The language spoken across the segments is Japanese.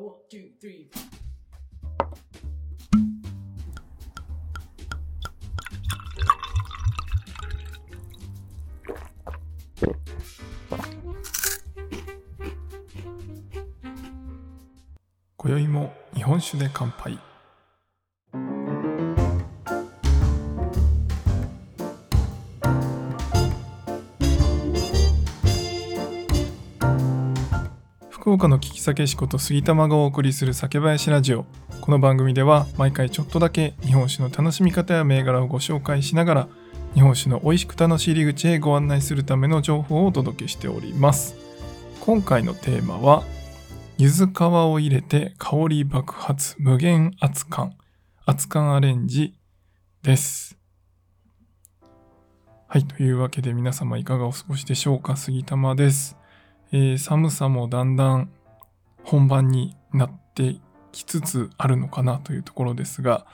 one, two, three. 今宵も日本酒で乾杯福岡の聞き酒師こと杉玉がお送りする酒林ラジオ。この番組では毎回ちょっとだけ日本酒の楽しみ方や銘柄をご紹介しながら日本酒の美味しく楽しい入り口へご案内するための情報をお届けしております。今回のテーマは柚子皮を入れて香り爆発無限熱燗。熱燗アレンジです。はいというわけで皆様いかがお過ごしでしょうか？杉玉です、えー寒さもだんだん本番になってきつつあるのかなというところですが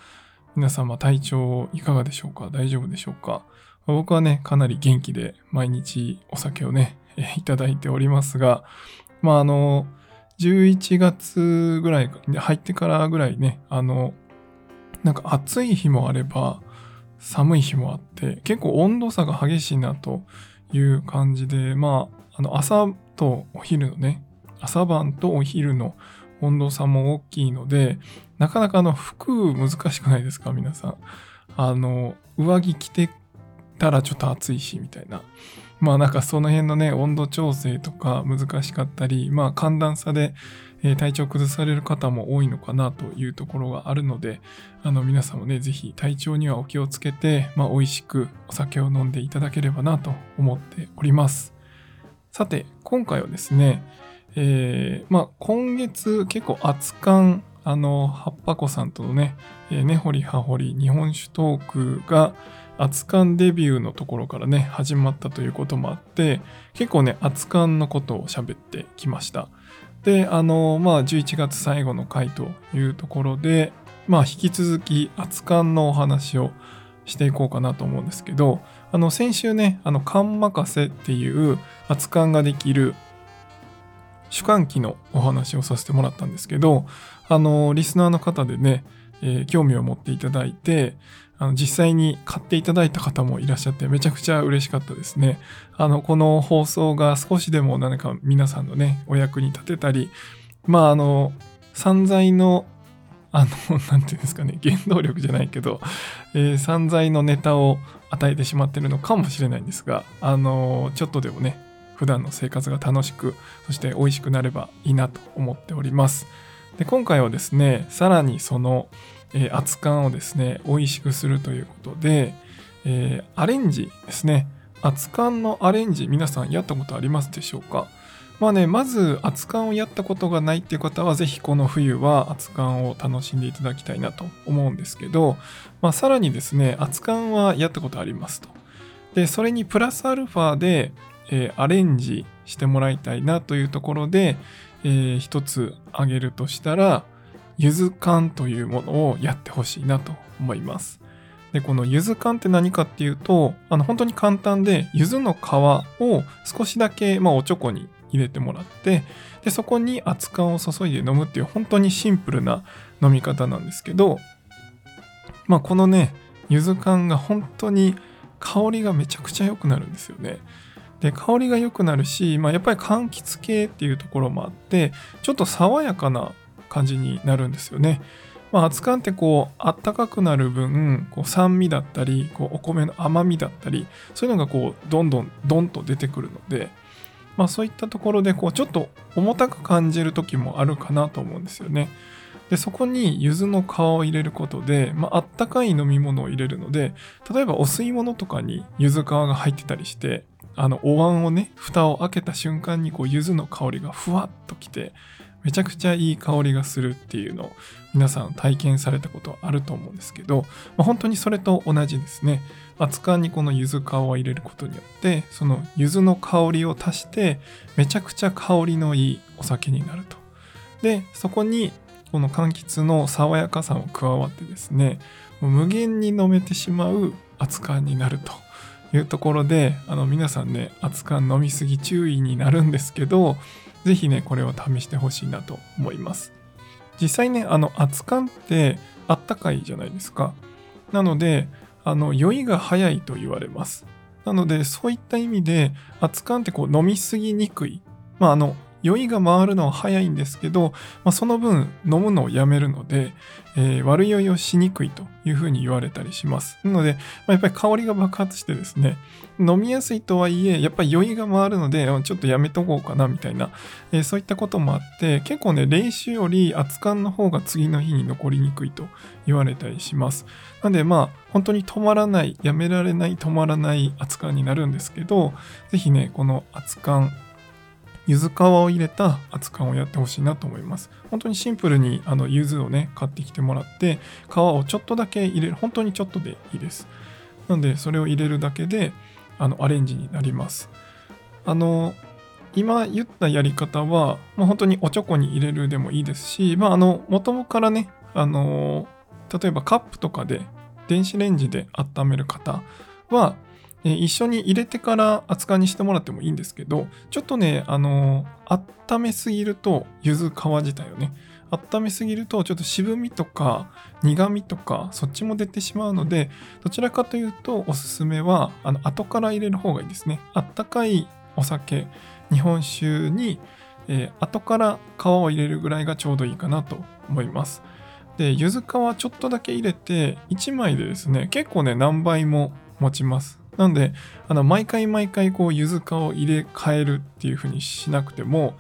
皆様体調いかがでしょうか？大丈夫でしょうか？僕はねかなり元気で毎日お酒をね、え ーいただいておりますがまああの11月ぐらい入ってからぐらいね、あの、なんか暑い日もあれば寒い日もあって、結構温度差が激しいなという感じで、まあ、あの朝とお昼のね、朝晩とお昼の温度差も大きいので、なかなかあの服難しくないですか、皆さん。あの、上着着てたらちょっと暑いし、みたいな。まあなんかその辺のね、温度調整とか難しかったり、まあ寒暖差で、体調崩される方も多いのかなというところがあるので、あの皆さんもね、ぜひ体調にはお気をつけて、まあ美味しくお酒を飲んでいただければなと思っております。さて、今回はですね、えーまあ今月結構熱燗、あの、葉っぱ子さんとのね、えー根掘り葉掘り日本酒トークが、熱燗デビューのところからね始まったということもあって結構ね熱燗のことを喋ってきました。であのまあ11月最後の回というところでまあ引き続き熱燗のお話をしていこうかなと思うんですけどあの先週ねあの燗任せっていう熱燗ができる主観機のお話をさせてもらったんですけどあのリスナーの方でね、えー興味を持っていただいてあの実際に買っていただいた方もいらっしゃってめちゃくちゃ嬉しかったですね。あのこの放送が少しでも何か皆さんのねお役に立てたりまああの散財のあのなんていうんですかね原動力じゃないけど、えー散財のネタを与えてしまってるのかもしれないんですがあのちょっとでもね普段の生活が楽しくそして美味しくなればいいなと思っております。で今回はですねさらにそのえー熱燗をですね美味しくするということで、えーアレンジですね熱燗のアレンジ皆さんやったことありますでしょうか？まあねまず熱燗をやったことがないっていう方はぜひこの冬は熱燗を楽しんでいただきたいなと思うんですけど、まあ、さらにですね熱燗はやったことありますとでそれにプラスアルファで、えーアレンジしてもらいたいなというところで、えー一つ挙げるとしたらゆず缶というものをやってほしいなと思います。で、このゆず缶って何かっていうと、あの本当に簡単で、ゆずの皮を少しだけ、まあ、おちょこに入れてもらって、で、そこに熱燗を注いで飲むっていう本当にシンプルな飲み方なんですけど、まあ、このね、ゆず缶が本当に香りがめちゃくちゃ良くなるんですよね。で香りが良くなるし、まあ、やっぱり柑橘系っていうところもあってちょっと爽やかな感じになるんですよね。まあ、熱燗ってこうあったかくなる分こう酸味だったりこうお米の甘みだったりそういうのがこうどんどんどんと出てくるので、まあ、そういったところでこうちょっと重たく感じる時もあるかなと思うんですよね。でそこに柚子の皮を入れることで、まあったかい飲み物を入れるので例えばお吸い物とかに柚子皮が入ってたりしてあのお椀をね蓋を開けた瞬間にこう柚子の香りがふわっときてめちゃくちゃいい香りがするっていうのを皆さん体験されたことあると思うんですけど、まあ、本当にそれと同じですね。熱燗にこの柚子皮を入れることによってその柚子の香りを足してめちゃくちゃ香りのいいお酒になると。でそこにこの柑橘の爽やかさも加わってですね無限に飲めてしまう熱燗になると。いうところであの皆さんね熱燗飲みすぎ注意になるんですけど是非ねこれを試してほしいなと思います実際ね、あの、熱燗ってあったかいじゃないですか。なので、あの、酔いが早いと言われます。なので、そういった意味で、熱燗ってこう飲みすぎにくい。まあ、あの、酔いが回るのは早いんですけど、まあ、その分飲むのをやめるので、えー、悪酔いをしにくいというふうに言われたりします。なので、まあ、やっぱり香りが爆発してですね、飲みやすいとはいえ、やっぱり酔いが回るので、ちょっとやめとこうかなみたいな、えー、そういったこともあって、結構ね、冷酒より熱燗の方が次の日に残りにくいと言われたりします。なので、まあ、本当に止まらない、やめられない、止まらない熱燗になるんですけど、ぜひね、この熱燗、柚子皮を入れた熱燗をやってほしいなと思います。本当にシンプルにあの柚子をね、買ってきてもらって、皮をちょっとだけ入れる。本当にちょっとでいいです。なので、それを入れるだけで、あの、アレンジになります。あの、今言ったやり方は、まあ、本当におちょこに入れるでもいいですし、まあ、あの、元々からね、あの、例えばカップとかで電子レンジで温める方は、一緒に入れてから扱いにしてもらってもいいんですけど、ちょっとね、あの、温めすぎると、柚子皮自体をね、温めすぎるとちょっと渋みとか苦みとかそっちも出てしまうのでどちらかというとおすすめはあの後から入れる方がいいですね。あったかいお酒日本酒に、えー、後から皮を入れるぐらいがちょうどいいかなと思います。で柚子皮ちょっとだけ入れて1枚でですね結構ね何倍も持ちます。なんで、あの、毎回毎回こう、柚子皮を入れ替えるっていう風にしなくても、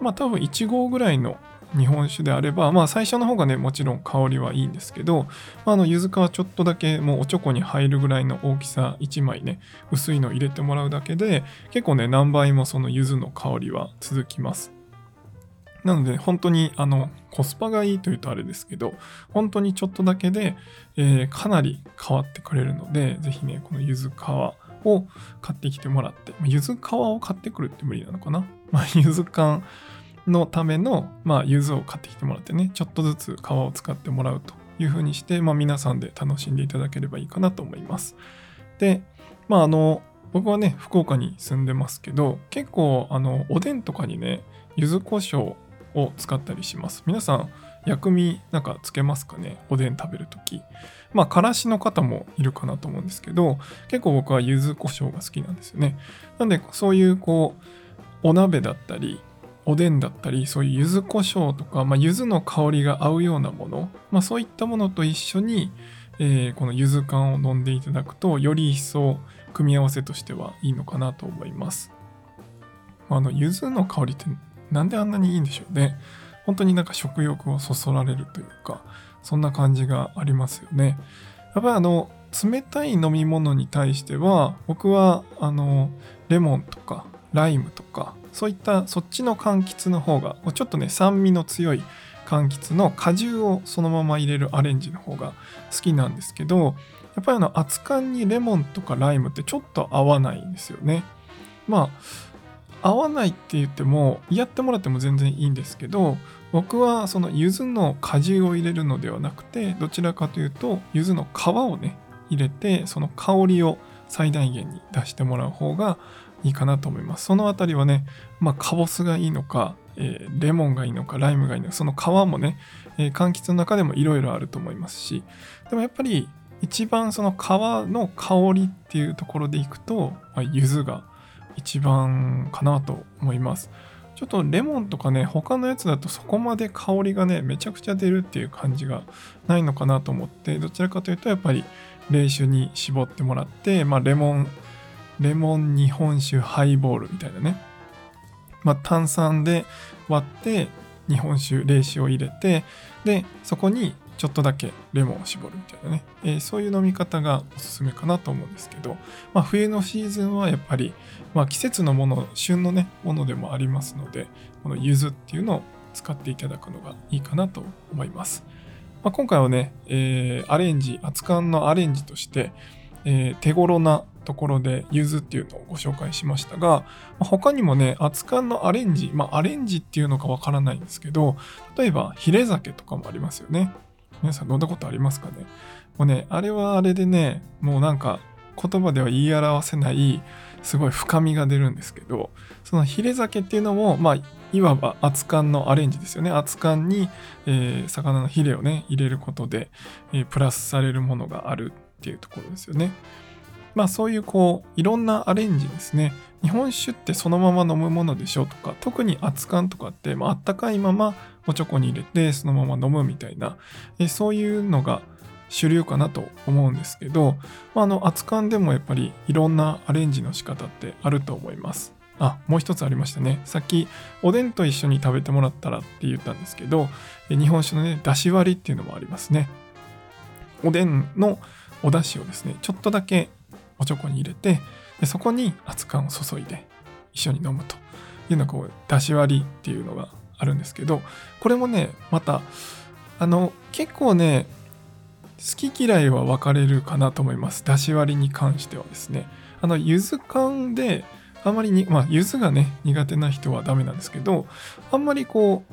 まあ多分1合ぐらいの日本酒であれば、まあ最初の方がね、もちろん香りはいいんですけど、まあ、あの、柚子皮ちょっとだけもうおちょこに入るぐらいの大きさ1枚ね、薄いの入れてもらうだけで、結構ね、何倍もその柚子の香りは続きます。なので、本当にあのコスパがいいというとあれですけど、本当にちょっとだけで、えー、かなり変わってくれるので、ぜひね、この柚子皮を買ってきてもらって、柚子皮を買ってくるって無理なのかな？まあ、柚子缶のための、まあ、柚子を買ってきてもらってね、ちょっとずつ皮を使ってもらうという風にして、まあ、皆さんで楽しんでいただければいいかなと思います。で、まあ、あの、僕はね、福岡に住んでますけど、結構、あの、おでんとかにね、柚子胡椒を使ったりします。皆さん、薬味なんかつけますかね？おでん食べるとき。まあ、からしの方もいるかなと思うんですけど、結構僕は柚子胡椒が好きなんですよね。なんで、そういうこう、お鍋だったり、おでんだったり、そういう柚子胡椒とか、まあ、柚子の香りが合うようなもの、まあ、そういったものと一緒に、えー、この柚子缶を飲んでいただくと、より一層組み合わせとしてはいいのかなと思います。あの、柚子の香りってなんであんなにいいんでしょうね。本当になんか食欲をそそられるというか、そんな感じがありますよね。やっぱりあの、冷たい飲み物に対しては、僕はあの、レモンとかライムとか、そういったそっちの柑橘の方が、ちょっとね、酸味の強い柑橘の果汁をそのまま入れるアレンジの方が好きなんですけど、やっぱりあの、熱燗にレモンとかライムってちょっと合わないんですよね。まあ、合わないって言ってもやってもらっても全然いいんですけど僕はその柚子の果汁を入れるのではなくてどちらかというと柚子の皮をね入れてその香りを最大限に出してもらう方がいいかなと思います。そのあたりはねまあカボスがいいのか、えー、レモンがいいのかライムがいいのかその皮もね、えー、柑橘の中でもいろいろあると思いますしでもやっぱり一番その皮の香りっていうところでいくと、まあ、柚子が一番かなと思います。ちょっとレモンとかね、他のやつだとそこまで香りがね、めちゃくちゃ出るっていう感じがないのかなと思って、どちらかというとやっぱり冷酒に絞ってもらって、まあレモン、レモン日本酒ハイボールみたいなね。まあ炭酸で割って日本酒、冷酒を入れて、で、そこにちょっとだけレモンを絞るみたいなね、えー、そういう飲み方がおすすめかなと思うんですけど、まあ、冬のシーズンはやっぱり、まあ、季節のもの、旬のね、ものでもありますので、この柚子っていうのを使っていただくのがいいかなと思います。まあ、今回はね、えー、アレンジ、熱燗のアレンジとして、えー、手頃なところで柚子っていうのをご紹介しましたが、ま、他にもね、熱燗のアレンジ、まあアレンジっていうのかわからないんですけど、例えばヒレ酒とかもありますよね。皆さん飲んだことありますかね？もうね、あれはあれでね、もうなんか言葉では言い表せないすごい深みが出るんですけどそのヒレ酒っていうのもまあいわば熱燗のアレンジですよね。熱燗に、えー、魚のヒレをね入れることで、えー、プラスされるものがあるっていうところですよね。まあそういうこういろんなアレンジですね。日本酒ってそのまま飲むものでしょ？とか特に熱燗とかって、まあったかいままおちょこに入れてそのまま飲むみたいな、え、そういうのが主流かなと思うんですけど、まあ、あの熱燗でもやっぱりいろんなアレンジの仕方ってあると思います。あ、もう一つありましたね。さっきおでんと一緒に食べてもらったらって言ったんですけど、日本酒のね、だし割りっていうのもありますね。おでんのお出汁をですね、ちょっとだけおちょこに入れて、でそこに熱燗を注いで一緒に飲むというのがこう、だし割りっていうのがあるんですけど、これもね、また、あの、結構ね、好き嫌いは分かれるかなと思います。だし割りに関してはですね。あの、柚子缶で、あまりに、まあ、柚子がね、苦手な人はダメなんですけど、あんまりこ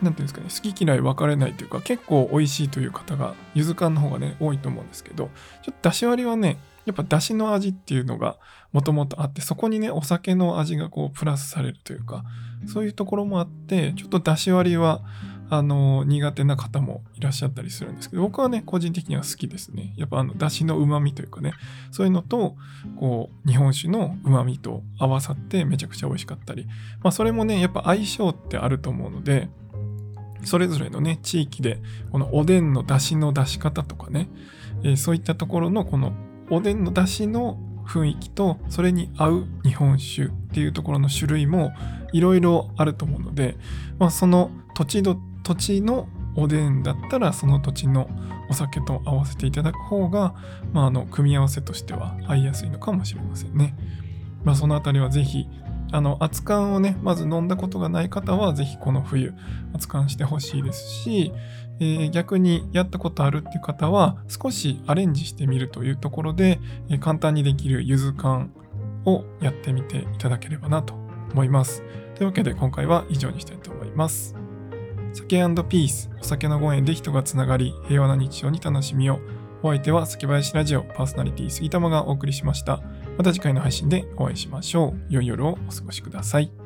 う、なんていうんですかね、好き嫌い分かれないというか、結構美味しいという方が、柚子缶の方がね、多いと思うんですけど、ちょっとだし割りはね、やっぱだしの味っていうのがもともとあって、そこにね、お酒の味がこう、プラスされるというか、そういうところもあって、ちょっとだし割りは、あの苦手な方もいらっしゃったりするんですけど僕はね個人的には好きですね。やっぱあのだしのうまみというかねそういうのとこう日本酒のうまみと合わさってめちゃくちゃ美味しかったりまあそれもねやっぱ相性ってあると思うのでそれぞれのね地域でこのおでんのだしの出し方とかね、えー、そういったところのこのおでんのだしの雰囲気とそれに合う日本酒っていうところの種類もいろいろあると思うので、まあ、その土地土土地のおでんだったらその土地のお酒と合わせていただく方が、まあ、あの組み合わせとしては合いやすいのかもしれませんね。まあ、そのあたりはぜひあの熱燗をねまず飲んだことがない方はぜひこの冬熱燗してほしいですし、えー、逆にやったことあるっていう方は少しアレンジしてみるというところで、えー、簡単にできるゆず缶をやってみていただければなと思います。というわけで今回は以上にしたいと思います。酒ピース、お酒のご縁で人がつながり、平和な日常に楽しみを。お相手は酒林ラジオパーソナリティ杉玉がお送りしました。また次回の配信でお会いしましょう。良い夜をお過ごしください。